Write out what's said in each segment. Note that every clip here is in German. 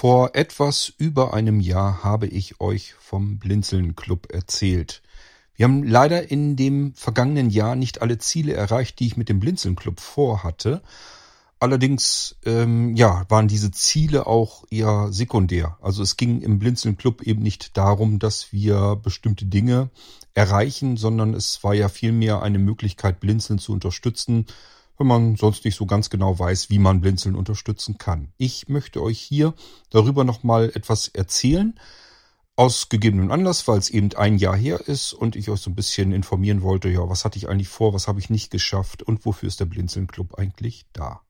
Vor etwas über einem Jahr habe ich euch vom Blinzeln Club erzählt. Wir haben leider in dem vergangenen Jahr nicht alle Ziele erreicht, die ich mit dem Blinzeln Club vorhatte. Allerdings, ähm, ja, waren diese Ziele auch eher sekundär. Also es ging im Blinzeln Club eben nicht darum, dass wir bestimmte Dinge erreichen, sondern es war ja vielmehr eine Möglichkeit, Blinzeln zu unterstützen, wenn man sonst nicht so ganz genau weiß, wie man Blinzeln unterstützen kann. Ich möchte euch hier darüber nochmal etwas erzählen, aus gegebenem Anlass, weil es eben ein Jahr her ist und ich euch so ein bisschen informieren wollte, ja, was hatte ich eigentlich vor, was habe ich nicht geschafft und wofür ist der Blinzeln Club eigentlich da.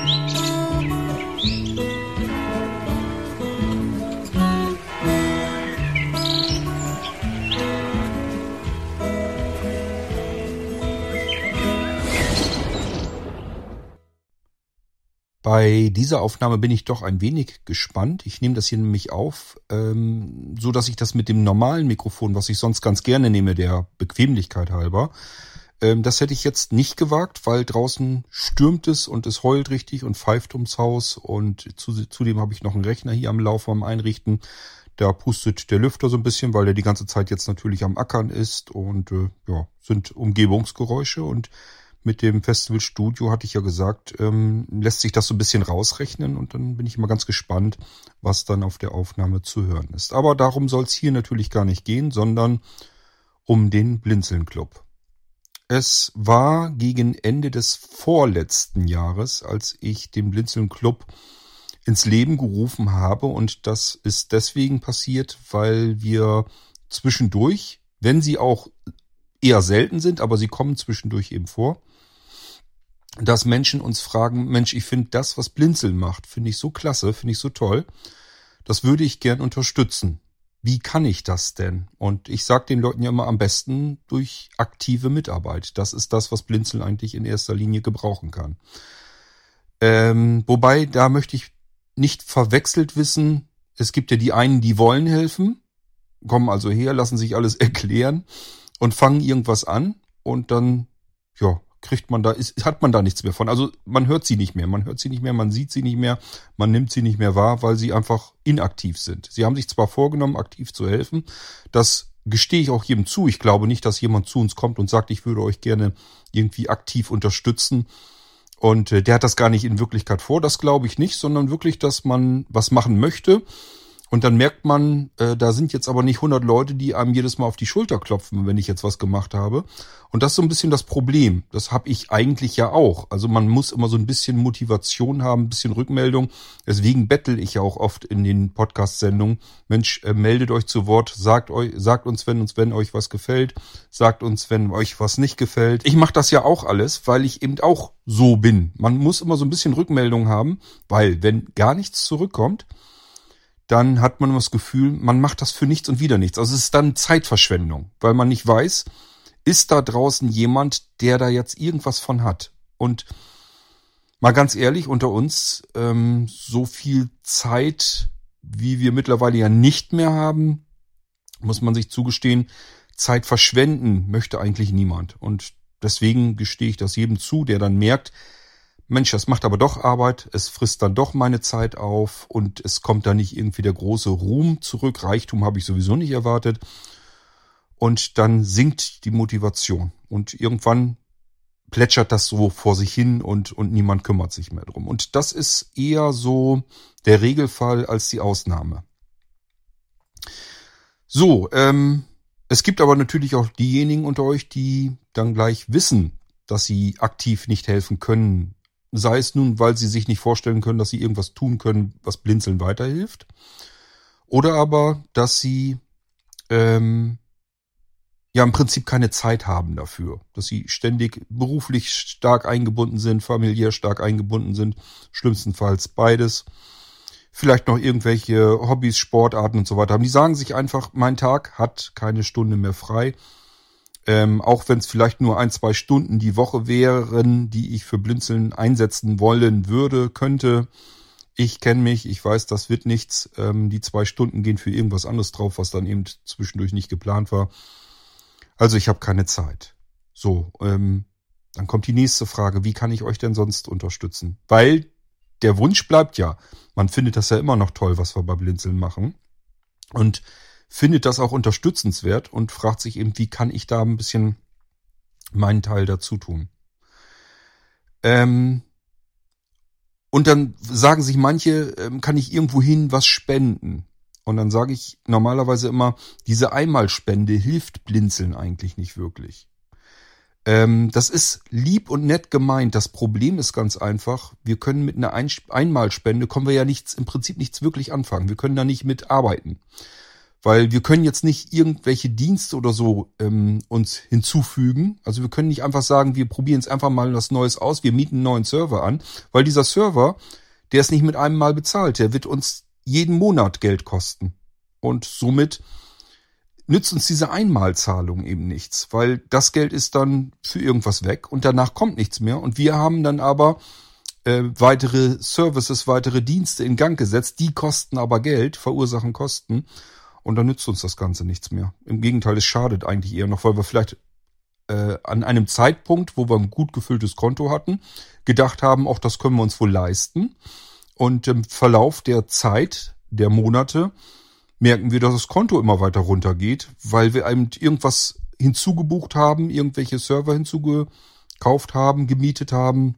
Musik Bei dieser Aufnahme bin ich doch ein wenig gespannt. Ich nehme das hier nämlich auf, ähm, so dass ich das mit dem normalen Mikrofon, was ich sonst ganz gerne nehme, der Bequemlichkeit halber, ähm, das hätte ich jetzt nicht gewagt, weil draußen stürmt es und es heult richtig und pfeift ums Haus und zu, zudem habe ich noch einen Rechner hier am Laufen am Einrichten. Da pustet der Lüfter so ein bisschen, weil der die ganze Zeit jetzt natürlich am Ackern ist und äh, ja, sind Umgebungsgeräusche und mit dem Festivalstudio hatte ich ja gesagt, ähm, lässt sich das so ein bisschen rausrechnen und dann bin ich immer ganz gespannt, was dann auf der Aufnahme zu hören ist. Aber darum soll es hier natürlich gar nicht gehen, sondern um den Blinzeln Club. Es war gegen Ende des vorletzten Jahres, als ich den Blinzeln Club ins Leben gerufen habe und das ist deswegen passiert, weil wir zwischendurch, wenn sie auch eher selten sind, aber sie kommen zwischendurch eben vor, dass Menschen uns fragen, Mensch, ich finde das, was Blinzeln macht, finde ich so klasse, finde ich so toll. Das würde ich gern unterstützen. Wie kann ich das denn? Und ich sage den Leuten ja immer am besten durch aktive Mitarbeit. Das ist das, was Blinzeln eigentlich in erster Linie gebrauchen kann. Ähm, wobei, da möchte ich nicht verwechselt wissen, es gibt ja die einen, die wollen helfen, kommen also her, lassen sich alles erklären und fangen irgendwas an und dann, ja, kriegt man da, ist, hat man da nichts mehr von. Also man hört sie nicht mehr, man hört sie nicht mehr, man sieht sie nicht mehr, man nimmt sie nicht mehr wahr, weil sie einfach inaktiv sind. Sie haben sich zwar vorgenommen, aktiv zu helfen, das gestehe ich auch jedem zu. Ich glaube nicht, dass jemand zu uns kommt und sagt, ich würde euch gerne irgendwie aktiv unterstützen. Und äh, der hat das gar nicht in Wirklichkeit vor, das glaube ich nicht, sondern wirklich, dass man was machen möchte und dann merkt man, äh, da sind jetzt aber nicht 100 Leute, die einem jedes Mal auf die Schulter klopfen, wenn ich jetzt was gemacht habe. Und das ist so ein bisschen das Problem. Das habe ich eigentlich ja auch. Also man muss immer so ein bisschen Motivation haben, ein bisschen Rückmeldung. Deswegen bettel ich ja auch oft in den Podcast-Sendungen. Mensch, äh, meldet euch zu Wort, sagt euch, sagt uns, wenn uns, wenn euch was gefällt, sagt uns, wenn euch was nicht gefällt. Ich mache das ja auch alles, weil ich eben auch so bin. Man muss immer so ein bisschen Rückmeldung haben, weil wenn gar nichts zurückkommt, dann hat man das Gefühl, man macht das für nichts und wieder nichts. Also es ist dann Zeitverschwendung, weil man nicht weiß, ist da draußen jemand, der da jetzt irgendwas von hat. Und mal ganz ehrlich unter uns, ähm, so viel Zeit, wie wir mittlerweile ja nicht mehr haben, muss man sich zugestehen, Zeit verschwenden möchte eigentlich niemand. Und deswegen gestehe ich das jedem zu, der dann merkt, Mensch, das macht aber doch Arbeit, es frisst dann doch meine Zeit auf und es kommt da nicht irgendwie der große Ruhm zurück. Reichtum habe ich sowieso nicht erwartet. Und dann sinkt die Motivation. Und irgendwann plätschert das so vor sich hin und, und niemand kümmert sich mehr drum. Und das ist eher so der Regelfall als die Ausnahme. So, ähm, es gibt aber natürlich auch diejenigen unter euch, die dann gleich wissen, dass sie aktiv nicht helfen können, Sei es nun, weil sie sich nicht vorstellen können, dass sie irgendwas tun können, was Blinzeln weiterhilft. Oder aber, dass sie ähm, ja im Prinzip keine Zeit haben dafür. Dass sie ständig beruflich stark eingebunden sind, familiär stark eingebunden sind. Schlimmstenfalls beides. Vielleicht noch irgendwelche Hobbys, Sportarten und so weiter haben. Die sagen sich einfach, mein Tag hat keine Stunde mehr frei ähm, auch wenn es vielleicht nur ein, zwei Stunden die Woche wären, die ich für Blinzeln einsetzen wollen würde, könnte. Ich kenne mich, ich weiß, das wird nichts. Ähm, die zwei Stunden gehen für irgendwas anderes drauf, was dann eben zwischendurch nicht geplant war. Also ich habe keine Zeit. So, ähm, dann kommt die nächste Frage, wie kann ich euch denn sonst unterstützen? Weil der Wunsch bleibt ja. Man findet das ja immer noch toll, was wir bei Blinzeln machen. Und findet das auch unterstützenswert und fragt sich eben, wie kann ich da ein bisschen meinen Teil dazu tun. Ähm, und dann sagen sich manche, ähm, kann ich irgendwohin was spenden? Und dann sage ich normalerweise immer, diese Einmalspende hilft Blinzeln eigentlich nicht wirklich. Ähm, das ist lieb und nett gemeint. Das Problem ist ganz einfach, wir können mit einer Ein Einmalspende, kommen wir ja nichts, im Prinzip nichts wirklich anfangen. Wir können da nicht mitarbeiten. Weil wir können jetzt nicht irgendwelche Dienste oder so ähm, uns hinzufügen. Also wir können nicht einfach sagen, wir probieren jetzt einfach mal was Neues aus, wir mieten einen neuen Server an, weil dieser Server, der ist nicht mit einem Mal bezahlt, der wird uns jeden Monat Geld kosten. Und somit nützt uns diese Einmalzahlung eben nichts, weil das Geld ist dann für irgendwas weg und danach kommt nichts mehr. Und wir haben dann aber äh, weitere Services, weitere Dienste in Gang gesetzt, die kosten aber Geld, verursachen Kosten und dann nützt uns das Ganze nichts mehr. Im Gegenteil, es schadet eigentlich eher noch, weil wir vielleicht äh, an einem Zeitpunkt, wo wir ein gut gefülltes Konto hatten, gedacht haben, auch das können wir uns wohl leisten. Und im Verlauf der Zeit, der Monate, merken wir, dass das Konto immer weiter runtergeht, weil wir eben irgendwas hinzugebucht haben, irgendwelche Server hinzugekauft haben, gemietet haben.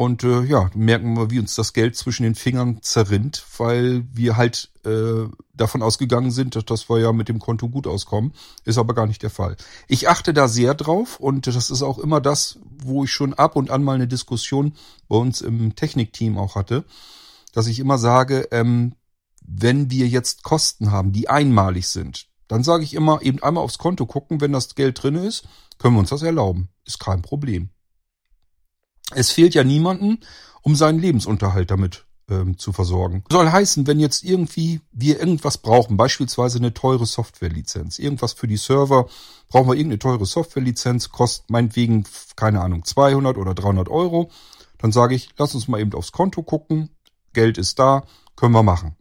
Und äh, ja, merken wir, wie uns das Geld zwischen den Fingern zerrinnt, weil wir halt äh, davon ausgegangen sind, dass, wir ja mit dem Konto gut auskommen. Ist aber gar nicht der Fall. Ich achte da sehr drauf und das ist auch immer das, wo ich schon ab und an mal eine Diskussion bei uns im Technikteam auch hatte, dass ich immer sage, ähm, wenn wir jetzt Kosten haben, die einmalig sind, dann sage ich immer, eben einmal aufs Konto gucken, wenn das Geld drin ist, können wir uns das erlauben. Ist kein Problem. Es fehlt ja niemanden, um seinen Lebensunterhalt damit ähm, zu versorgen. Soll heißen, wenn jetzt irgendwie wir irgendwas brauchen, beispielsweise eine teure Softwarelizenz, irgendwas für die Server, brauchen wir irgendeine teure Softwarelizenz, kostet meinetwegen, keine Ahnung, 200 oder 300 Euro, dann sage ich, lass uns mal eben aufs Konto gucken, Geld ist da, können wir machen.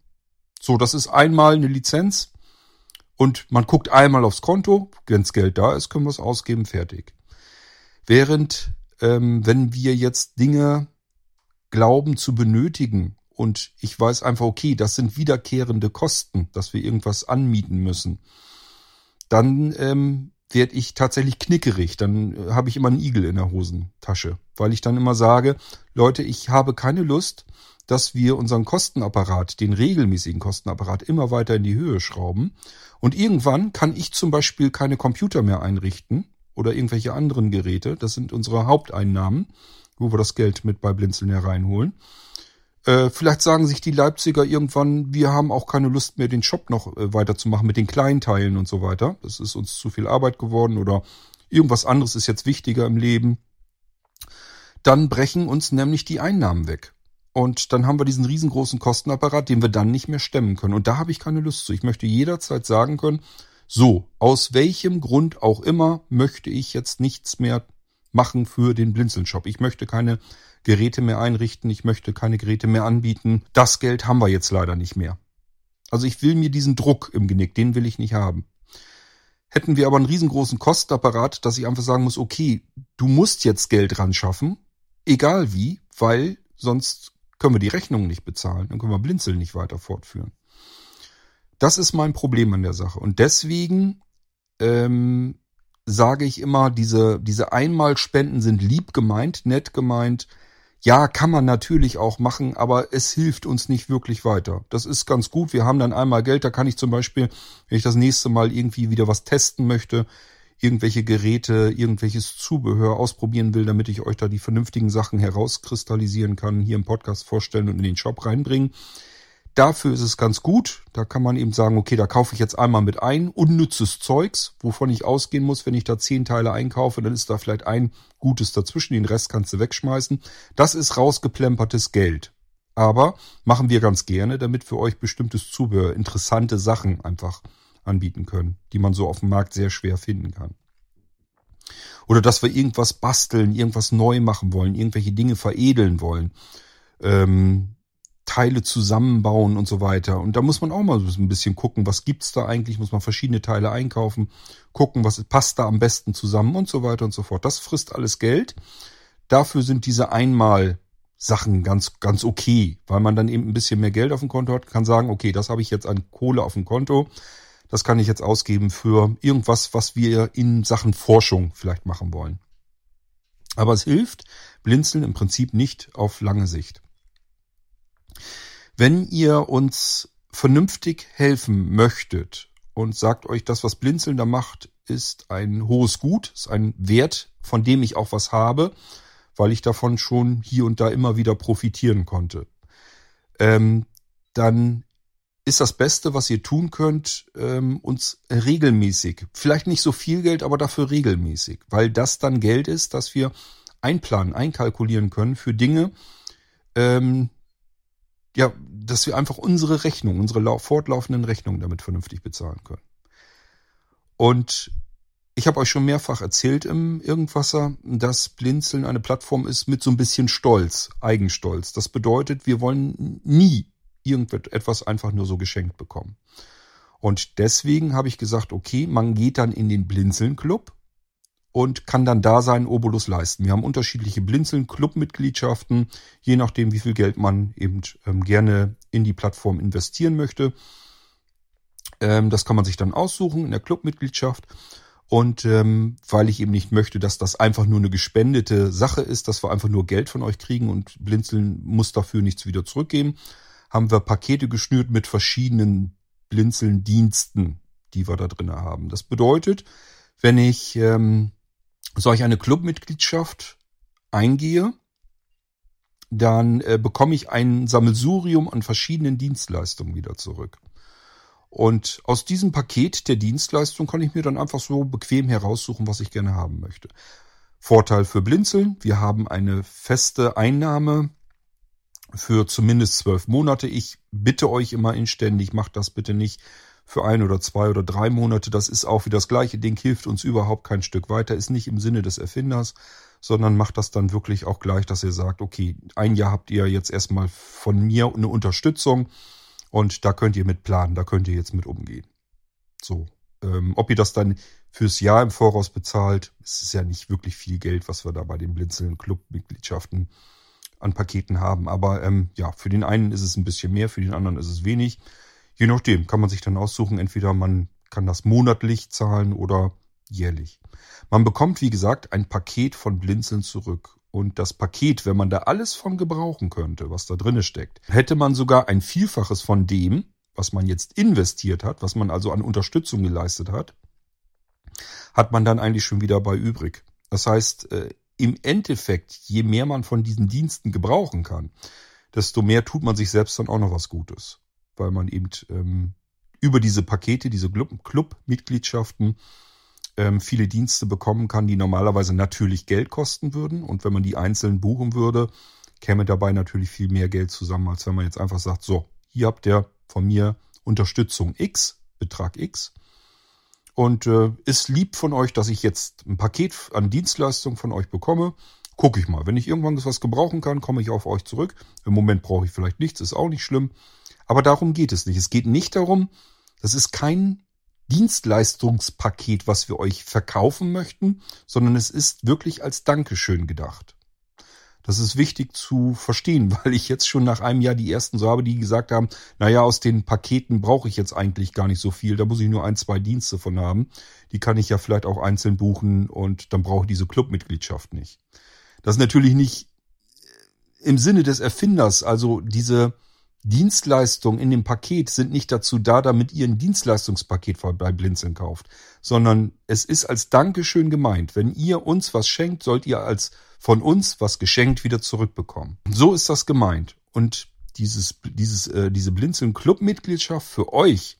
So, das ist einmal eine Lizenz und man guckt einmal aufs Konto, wenn's Geld da ist, können wir es ausgeben, fertig. Während, ähm, wenn wir jetzt Dinge glauben zu benötigen und ich weiß einfach, okay, das sind wiederkehrende Kosten, dass wir irgendwas anmieten müssen, dann ähm, werde ich tatsächlich knickerig. Dann äh, habe ich immer einen Igel in der Hosentasche, weil ich dann immer sage, Leute, ich habe keine Lust, dass wir unseren Kostenapparat, den regelmäßigen Kostenapparat immer weiter in die Höhe schrauben. Und irgendwann kann ich zum Beispiel keine Computer mehr einrichten oder irgendwelche anderen Geräte. Das sind unsere Haupteinnahmen, wo wir das Geld mit bei Blinzeln hereinholen. Äh, vielleicht sagen sich die Leipziger irgendwann, wir haben auch keine Lust mehr, den Shop noch äh, weiterzumachen mit den Kleinteilen und so weiter. Das ist uns zu viel Arbeit geworden oder irgendwas anderes ist jetzt wichtiger im Leben. Dann brechen uns nämlich die Einnahmen weg. Und dann haben wir diesen riesengroßen Kostenapparat, den wir dann nicht mehr stemmen können. Und da habe ich keine Lust zu. Ich möchte jederzeit sagen können, so, aus welchem Grund auch immer möchte ich jetzt nichts mehr machen für den Blinzeln-Shop. Ich möchte keine Geräte mehr einrichten, ich möchte keine Geräte mehr anbieten. Das Geld haben wir jetzt leider nicht mehr. Also ich will mir diesen Druck im Genick, den will ich nicht haben. Hätten wir aber einen riesengroßen Kostenapparat, dass ich einfach sagen muss, okay, du musst jetzt Geld ran schaffen, egal wie, weil sonst können wir die Rechnung nicht bezahlen, dann können wir Blinzeln nicht weiter fortführen. Das ist mein Problem an der Sache. Und deswegen ähm, sage ich immer, diese, diese Einmalspenden sind lieb gemeint, nett gemeint. Ja, kann man natürlich auch machen, aber es hilft uns nicht wirklich weiter. Das ist ganz gut. Wir haben dann einmal Geld, da kann ich zum Beispiel, wenn ich das nächste Mal irgendwie wieder was testen möchte, irgendwelche Geräte, irgendwelches Zubehör ausprobieren will, damit ich euch da die vernünftigen Sachen herauskristallisieren kann, hier im Podcast vorstellen und in den Shop reinbringen. Dafür ist es ganz gut. Da kann man eben sagen, okay, da kaufe ich jetzt einmal mit ein, unnützes Zeugs, wovon ich ausgehen muss, wenn ich da zehn Teile einkaufe, dann ist da vielleicht ein gutes dazwischen, den Rest kannst du wegschmeißen. Das ist rausgeplempertes Geld. Aber machen wir ganz gerne, damit für euch bestimmtes Zubehör, interessante Sachen einfach anbieten können, die man so auf dem Markt sehr schwer finden kann. Oder dass wir irgendwas basteln, irgendwas neu machen wollen, irgendwelche Dinge veredeln wollen, ähm, Teile zusammenbauen und so weiter. Und da muss man auch mal so ein bisschen gucken, was gibt's da eigentlich, muss man verschiedene Teile einkaufen, gucken, was passt da am besten zusammen und so weiter und so fort. Das frisst alles Geld. Dafür sind diese einmal Sachen ganz, ganz okay, weil man dann eben ein bisschen mehr Geld auf dem Konto hat, kann sagen, okay, das habe ich jetzt an Kohle auf dem Konto, das kann ich jetzt ausgeben für irgendwas, was wir in Sachen Forschung vielleicht machen wollen. Aber es hilft Blinzeln im Prinzip nicht auf lange Sicht. Wenn ihr uns vernünftig helfen möchtet und sagt euch, das, was Blinzeln da macht, ist ein hohes Gut, ist ein Wert, von dem ich auch was habe, weil ich davon schon hier und da immer wieder profitieren konnte. Ähm, dann ist das Beste, was ihr tun könnt, ähm, uns regelmäßig, vielleicht nicht so viel Geld, aber dafür regelmäßig, weil das dann Geld ist, das wir einplanen, einkalkulieren können für Dinge, ähm, ja, dass wir einfach unsere Rechnung, unsere fortlaufenden Rechnungen damit vernünftig bezahlen können. Und ich habe euch schon mehrfach erzählt im Irgendwasser, dass Blinzeln eine Plattform ist mit so ein bisschen Stolz, Eigenstolz. Das bedeutet, wir wollen nie irgendetwas einfach nur so geschenkt bekommen. Und deswegen habe ich gesagt, okay, man geht dann in den Blinzeln-Club und kann dann da seinen Obolus leisten. Wir haben unterschiedliche Blinzeln-Club-Mitgliedschaften, je nachdem, wie viel Geld man eben ähm, gerne in die Plattform investieren möchte. Ähm, das kann man sich dann aussuchen in der Clubmitgliedschaft. Und ähm, weil ich eben nicht möchte, dass das einfach nur eine gespendete Sache ist, dass wir einfach nur Geld von euch kriegen und Blinzeln muss dafür nichts wieder zurückgeben, haben wir Pakete geschnürt mit verschiedenen Blinzeln-Diensten, die wir da drin haben. Das bedeutet, wenn ich ähm, solch eine Clubmitgliedschaft eingehe, dann äh, bekomme ich ein Sammelsurium an verschiedenen Dienstleistungen wieder zurück. Und aus diesem Paket der Dienstleistung kann ich mir dann einfach so bequem heraussuchen, was ich gerne haben möchte. Vorteil für Blinzeln, wir haben eine feste Einnahme für zumindest zwölf Monate. Ich bitte euch immer inständig, macht das bitte nicht für ein oder zwei oder drei Monate. Das ist auch wie das gleiche Ding, hilft uns überhaupt kein Stück weiter, ist nicht im Sinne des Erfinders, sondern macht das dann wirklich auch gleich, dass ihr sagt, okay, ein Jahr habt ihr jetzt erstmal von mir eine Unterstützung und da könnt ihr mit planen, da könnt ihr jetzt mit umgehen. So. Ähm, ob ihr das dann fürs Jahr im Voraus bezahlt, es ist ja nicht wirklich viel Geld, was wir da bei den Blinzeln Club-Mitgliedschaften an Paketen haben. Aber ähm, ja, für den einen ist es ein bisschen mehr, für den anderen ist es wenig. Je nachdem kann man sich dann aussuchen, entweder man kann das monatlich zahlen oder jährlich. Man bekommt, wie gesagt, ein Paket von Blinzeln zurück. Und das Paket, wenn man da alles von gebrauchen könnte, was da drinne steckt, hätte man sogar ein Vielfaches von dem, was man jetzt investiert hat, was man also an Unterstützung geleistet hat, hat man dann eigentlich schon wieder bei übrig. Das heißt, äh, im Endeffekt, je mehr man von diesen Diensten gebrauchen kann, desto mehr tut man sich selbst dann auch noch was Gutes. Weil man eben ähm, über diese Pakete, diese Club-Mitgliedschaften ähm, viele Dienste bekommen kann, die normalerweise natürlich Geld kosten würden. Und wenn man die einzeln buchen würde, käme dabei natürlich viel mehr Geld zusammen, als wenn man jetzt einfach sagt, so, hier habt ihr von mir Unterstützung X, Betrag X. Und äh, ist lieb von euch, dass ich jetzt ein Paket an Dienstleistungen von euch bekomme. Gucke ich mal. Wenn ich irgendwann was gebrauchen kann, komme ich auf euch zurück. Im Moment brauche ich vielleicht nichts, ist auch nicht schlimm. Aber darum geht es nicht. Es geht nicht darum, das ist kein Dienstleistungspaket, was wir euch verkaufen möchten, sondern es ist wirklich als Dankeschön gedacht. Das ist wichtig zu verstehen, weil ich jetzt schon nach einem Jahr die ersten so habe, die gesagt haben, naja, aus den Paketen brauche ich jetzt eigentlich gar nicht so viel, da muss ich nur ein, zwei Dienste von haben. Die kann ich ja vielleicht auch einzeln buchen und dann brauche ich diese Clubmitgliedschaft nicht. Das ist natürlich nicht im Sinne des Erfinders, also diese Dienstleistungen in dem Paket sind nicht dazu da, damit ihr ein Dienstleistungspaket bei Blinzeln kauft, sondern es ist als Dankeschön gemeint. Wenn ihr uns was schenkt, sollt ihr als von uns was geschenkt wieder zurückbekommen. So ist das gemeint. Und dieses, dieses, äh, diese Blinzeln Club Mitgliedschaft für euch,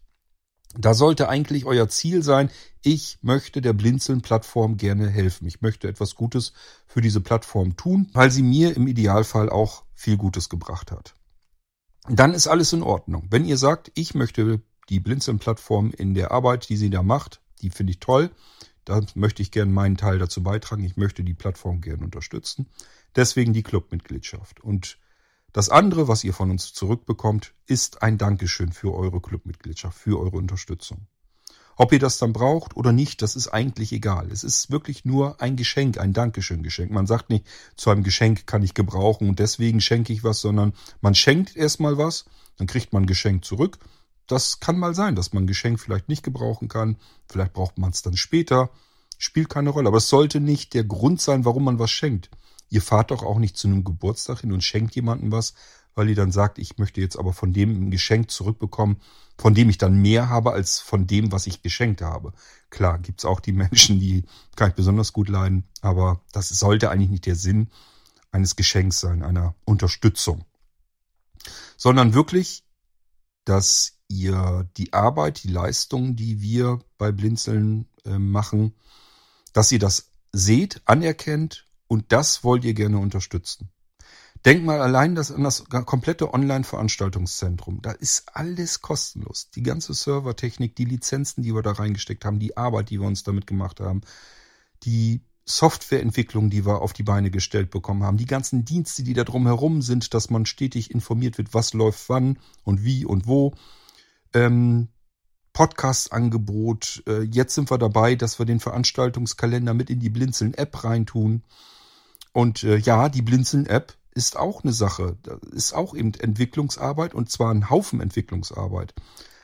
da sollte eigentlich euer Ziel sein, ich möchte der Blinzeln Plattform gerne helfen. Ich möchte etwas Gutes für diese Plattform tun, weil sie mir im Idealfall auch viel Gutes gebracht hat dann ist alles in Ordnung. Wenn ihr sagt, ich möchte die Blinzeln-Plattform in der Arbeit, die sie da macht, die finde ich toll, da möchte ich gerne meinen Teil dazu beitragen, ich möchte die Plattform gerne unterstützen. Deswegen die Clubmitgliedschaft. Und das andere, was ihr von uns zurückbekommt, ist ein Dankeschön für eure Clubmitgliedschaft, für eure Unterstützung. Ob ihr das dann braucht oder nicht, das ist eigentlich egal. Es ist wirklich nur ein Geschenk, ein Dankeschön-Geschenk. Man sagt nicht, zu einem Geschenk kann ich gebrauchen und deswegen schenke ich was, sondern man schenkt erstmal was, dann kriegt man ein Geschenk zurück. Das kann mal sein, dass man ein Geschenk vielleicht nicht gebrauchen kann. Vielleicht braucht man es dann später. Spielt keine Rolle. Aber es sollte nicht der Grund sein, warum man was schenkt. Ihr fahrt doch auch nicht zu einem Geburtstag hin und schenkt jemandem was, weil ihr dann sagt, ich möchte jetzt aber von dem ein Geschenk zurückbekommen, von dem ich dann mehr habe als von dem, was ich geschenkt habe. Klar, gibt's auch die Menschen, die kann ich besonders gut leiden, aber das sollte eigentlich nicht der Sinn eines Geschenks sein, einer Unterstützung. Sondern wirklich, dass ihr die Arbeit, die Leistung, die wir bei Blinzeln äh, machen, dass ihr das seht, anerkennt und das wollt ihr gerne unterstützen. Denk mal allein das an das komplette Online-Veranstaltungszentrum. Da ist alles kostenlos. Die ganze Servertechnik, die Lizenzen, die wir da reingesteckt haben, die Arbeit, die wir uns damit gemacht haben, die Softwareentwicklung, die wir auf die Beine gestellt bekommen haben, die ganzen Dienste, die da drumherum sind, dass man stetig informiert wird, was läuft wann und wie und wo. Ähm, Podcast-Angebot. Äh, jetzt sind wir dabei, dass wir den Veranstaltungskalender mit in die Blinzeln-App reintun. Und äh, ja, die Blinzeln-App ist auch eine Sache. Das ist auch eben Entwicklungsarbeit und zwar ein Haufen Entwicklungsarbeit.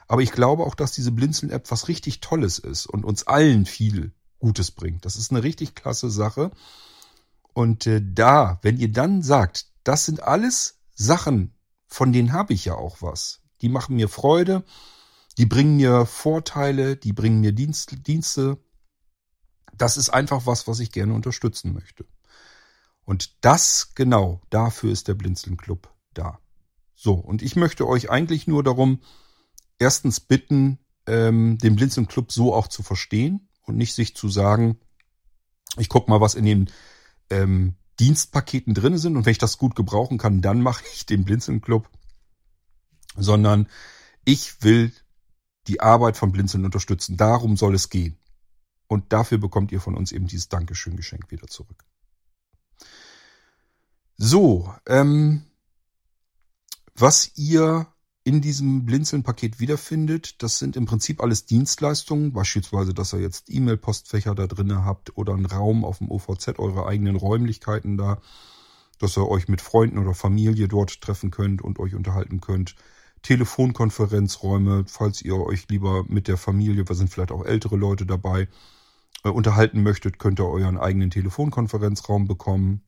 Aber ich glaube auch, dass diese Blinzeln-App was richtig Tolles ist und uns allen viel Gutes bringt. Das ist eine richtig klasse Sache. Und äh, da, wenn ihr dann sagt, das sind alles Sachen, von denen habe ich ja auch was. Die machen mir Freude, die bringen mir Vorteile, die bringen mir Dienst, Dienste. Das ist einfach was, was ich gerne unterstützen möchte. Und das genau, dafür ist der Blinzeln Club da. So, und ich möchte euch eigentlich nur darum, erstens bitten, ähm, den Blinzeln Club so auch zu verstehen und nicht sich zu sagen, ich guck mal, was in den ähm, Dienstpaketen drin sind und wenn ich das gut gebrauchen kann, dann mache ich den Blinzeln Club. Sondern ich will die Arbeit von Blinzeln unterstützen. Darum soll es gehen. Und dafür bekommt ihr von uns eben dieses Dankeschön-Geschenk wieder zurück. So, ähm, was ihr in diesem Blinzeln-Paket wiederfindet, das sind im Prinzip alles Dienstleistungen, beispielsweise, dass ihr jetzt E-Mail-Postfächer da drinne habt oder einen Raum auf dem OVZ, eure eigenen Räumlichkeiten da, dass ihr euch mit Freunden oder Familie dort treffen könnt und euch unterhalten könnt. Telefonkonferenzräume, falls ihr euch lieber mit der Familie, wir sind vielleicht auch ältere Leute dabei, unterhalten möchtet, könnt ihr euren eigenen Telefonkonferenzraum bekommen.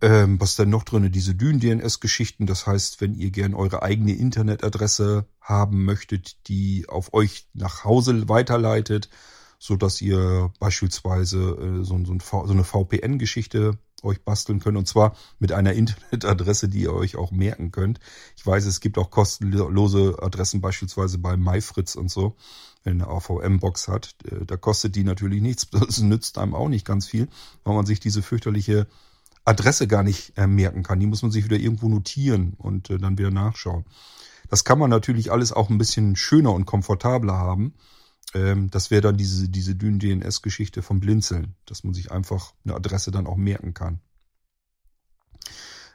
Ähm, was denn noch drinne? Diese Dyn-DNS-Geschichten. Das heißt, wenn ihr gern eure eigene Internetadresse haben möchtet, die auf euch nach Hause weiterleitet, so dass ihr beispielsweise äh, so, so, ein, so eine VPN-Geschichte euch basteln könnt und zwar mit einer Internetadresse, die ihr euch auch merken könnt. Ich weiß, es gibt auch kostenlose Adressen beispielsweise bei MyFritz und so, wenn eine AVM-Box hat. Äh, da kostet die natürlich nichts, das nützt einem auch nicht ganz viel, weil man sich diese fürchterliche Adresse gar nicht äh, merken kann. Die muss man sich wieder irgendwo notieren und äh, dann wieder nachschauen. Das kann man natürlich alles auch ein bisschen schöner und komfortabler haben. Ähm, das wäre dann diese, diese Dyn-DNS-Geschichte vom Blinzeln, dass man sich einfach eine Adresse dann auch merken kann.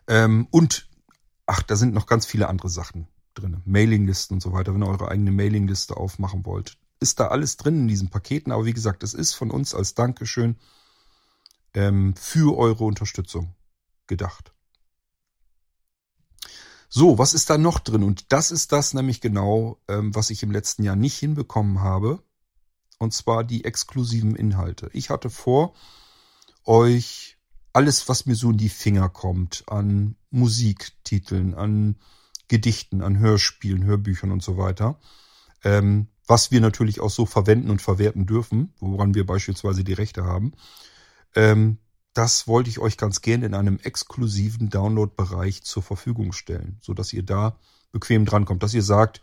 Ähm, und, ach, da sind noch ganz viele andere Sachen drin. Mailinglisten und so weiter, wenn ihr eure eigene Mailingliste aufmachen wollt. Ist da alles drin in diesen Paketen, aber wie gesagt, es ist von uns als Dankeschön ähm, für eure Unterstützung gedacht. So, was ist da noch drin? Und das ist das nämlich genau, ähm, was ich im letzten Jahr nicht hinbekommen habe. Und zwar die exklusiven Inhalte. Ich hatte vor, euch alles, was mir so in die Finger kommt, an Musiktiteln, an Gedichten, an Hörspielen, Hörbüchern und so weiter, ähm, was wir natürlich auch so verwenden und verwerten dürfen, woran wir beispielsweise die Rechte haben, ähm, das wollte ich euch ganz gerne in einem exklusiven Download-Bereich zur Verfügung stellen, so dass ihr da bequem drankommt, dass ihr sagt,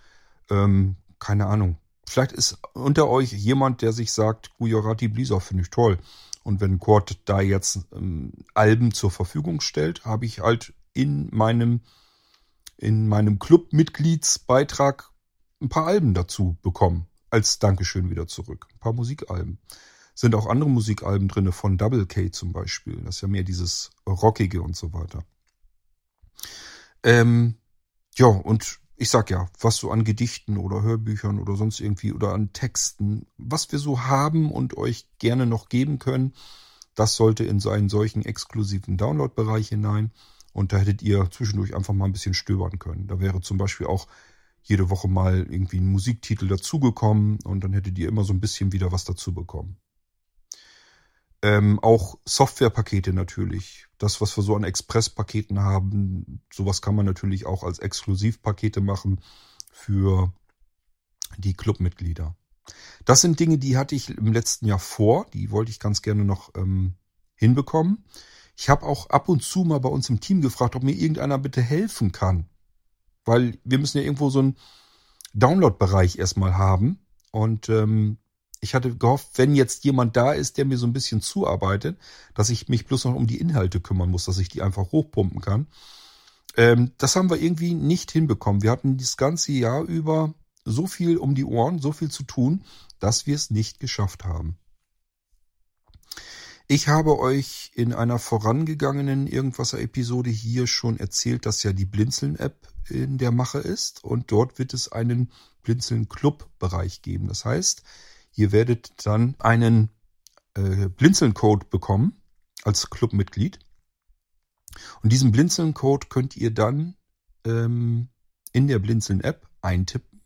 ähm, keine Ahnung, vielleicht ist unter euch jemand, der sich sagt, Gujarati Blizzard finde ich toll. Und wenn Quad da jetzt ähm, Alben zur Verfügung stellt, habe ich halt in meinem in meinem Club-Mitgliedsbeitrag ein paar Alben dazu bekommen. Als Dankeschön wieder zurück. Ein paar Musikalben sind auch andere Musikalben drinne von Double K zum Beispiel. Das ist ja mehr dieses Rockige und so weiter. Ähm, ja, und ich sag ja, was so an Gedichten oder Hörbüchern oder sonst irgendwie oder an Texten, was wir so haben und euch gerne noch geben können, das sollte in so einen solchen exklusiven Download-Bereich hinein. Und da hättet ihr zwischendurch einfach mal ein bisschen stöbern können. Da wäre zum Beispiel auch jede Woche mal irgendwie ein Musiktitel dazugekommen und dann hättet ihr immer so ein bisschen wieder was dazu bekommen. Ähm, auch Softwarepakete natürlich. Das, was wir so an Express-Paketen haben, sowas kann man natürlich auch als Exklusivpakete machen für die Clubmitglieder. Das sind Dinge, die hatte ich im letzten Jahr vor. Die wollte ich ganz gerne noch ähm, hinbekommen. Ich habe auch ab und zu mal bei uns im Team gefragt, ob mir irgendeiner bitte helfen kann. Weil wir müssen ja irgendwo so einen Download-Bereich erstmal haben. Und ähm, ich hatte gehofft, wenn jetzt jemand da ist, der mir so ein bisschen zuarbeitet, dass ich mich bloß noch um die Inhalte kümmern muss, dass ich die einfach hochpumpen kann. Ähm, das haben wir irgendwie nicht hinbekommen. Wir hatten das ganze Jahr über so viel um die Ohren, so viel zu tun, dass wir es nicht geschafft haben. Ich habe euch in einer vorangegangenen Irgendwasser-Episode hier schon erzählt, dass ja die Blinzeln-App in der Mache ist und dort wird es einen Blinzeln-Club-Bereich geben. Das heißt, Ihr werdet dann einen äh, Blinzeln-Code bekommen als Clubmitglied. Und diesen Blinzeln-Code könnt ihr dann ähm, in der Blinzeln-App eintippen.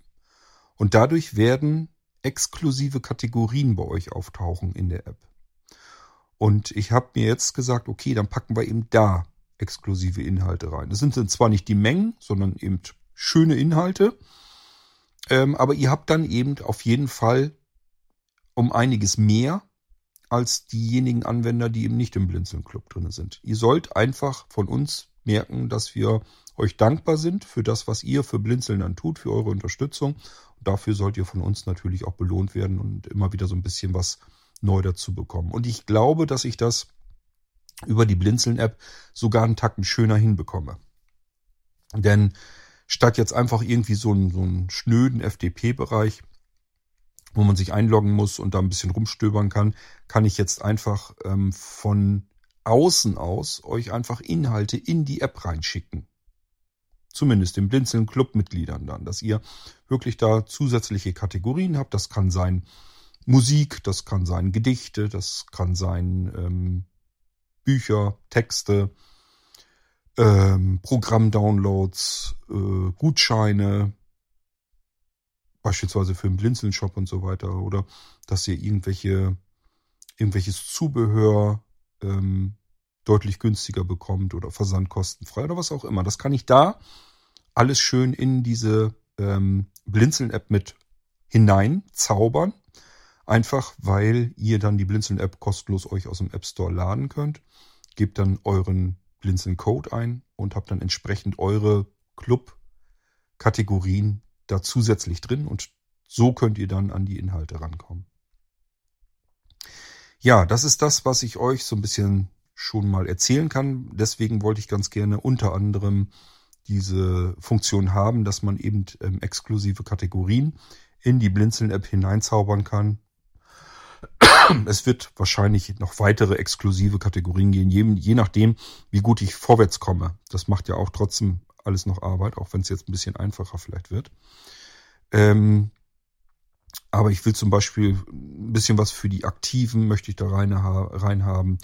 Und dadurch werden exklusive Kategorien bei euch auftauchen in der App. Und ich habe mir jetzt gesagt, okay, dann packen wir eben da exklusive Inhalte rein. Das sind zwar nicht die Mengen, sondern eben schöne Inhalte. Ähm, aber ihr habt dann eben auf jeden Fall um einiges mehr als diejenigen Anwender, die eben nicht im Blinzeln Club drin sind. Ihr sollt einfach von uns merken, dass wir euch dankbar sind für das, was ihr für Blinzeln dann tut, für eure Unterstützung. Und dafür sollt ihr von uns natürlich auch belohnt werden und immer wieder so ein bisschen was neu dazu bekommen. Und ich glaube, dass ich das über die Blinzeln-App sogar einen Tacken schöner hinbekomme. Denn statt jetzt einfach irgendwie so einen, so einen schnöden FDP-Bereich wo man sich einloggen muss und da ein bisschen rumstöbern kann, kann ich jetzt einfach ähm, von außen aus euch einfach Inhalte in die App reinschicken. Zumindest den Blinzeln Clubmitgliedern dann, dass ihr wirklich da zusätzliche Kategorien habt. Das kann sein Musik, das kann sein Gedichte, das kann sein ähm, Bücher, Texte, ähm, Programmdownloads, äh, Gutscheine, beispielsweise für den Blinzeln-Shop und so weiter, oder dass ihr irgendwelche, irgendwelches Zubehör ähm, deutlich günstiger bekommt oder versandkostenfrei oder was auch immer. Das kann ich da alles schön in diese ähm, Blinzeln-App mit hineinzaubern. Einfach weil ihr dann die Blinzeln-App kostenlos euch aus dem App Store laden könnt. Gebt dann euren Blinzeln-Code ein und habt dann entsprechend eure Club-Kategorien da zusätzlich drin und so könnt ihr dann an die Inhalte rankommen. Ja, das ist das, was ich euch so ein bisschen schon mal erzählen kann. Deswegen wollte ich ganz gerne unter anderem diese Funktion haben, dass man eben ähm, exklusive Kategorien in die Blinzeln-App hineinzaubern kann. Es wird wahrscheinlich noch weitere exklusive Kategorien gehen, je, je nachdem, wie gut ich vorwärts komme. Das macht ja auch trotzdem alles noch Arbeit, auch wenn es jetzt ein bisschen einfacher vielleicht wird. Ähm, aber ich will zum Beispiel ein bisschen was für die Aktiven möchte ich da rein, rein.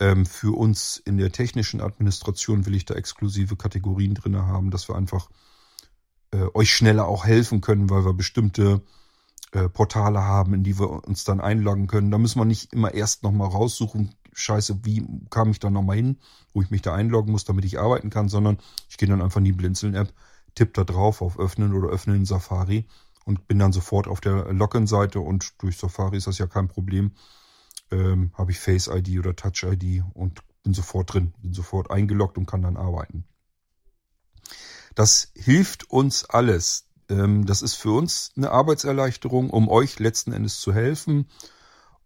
Ähm, für uns in der technischen Administration will ich da exklusive Kategorien drin haben, dass wir einfach äh, euch schneller auch helfen können, weil wir bestimmte äh, Portale haben, in die wir uns dann einloggen können. Da müssen wir nicht immer erst nochmal raussuchen, scheiße, wie kam ich da nochmal hin, wo ich mich da einloggen muss, damit ich arbeiten kann, sondern ich gehe dann einfach in die Blinzeln-App, tippe da drauf auf Öffnen oder Öffnen in Safari und bin dann sofort auf der Login-Seite und durch Safari ist das ja kein Problem. Ähm, Habe ich Face ID oder Touch ID und bin sofort drin, bin sofort eingeloggt und kann dann arbeiten. Das hilft uns alles. Ähm, das ist für uns eine Arbeitserleichterung, um euch letzten Endes zu helfen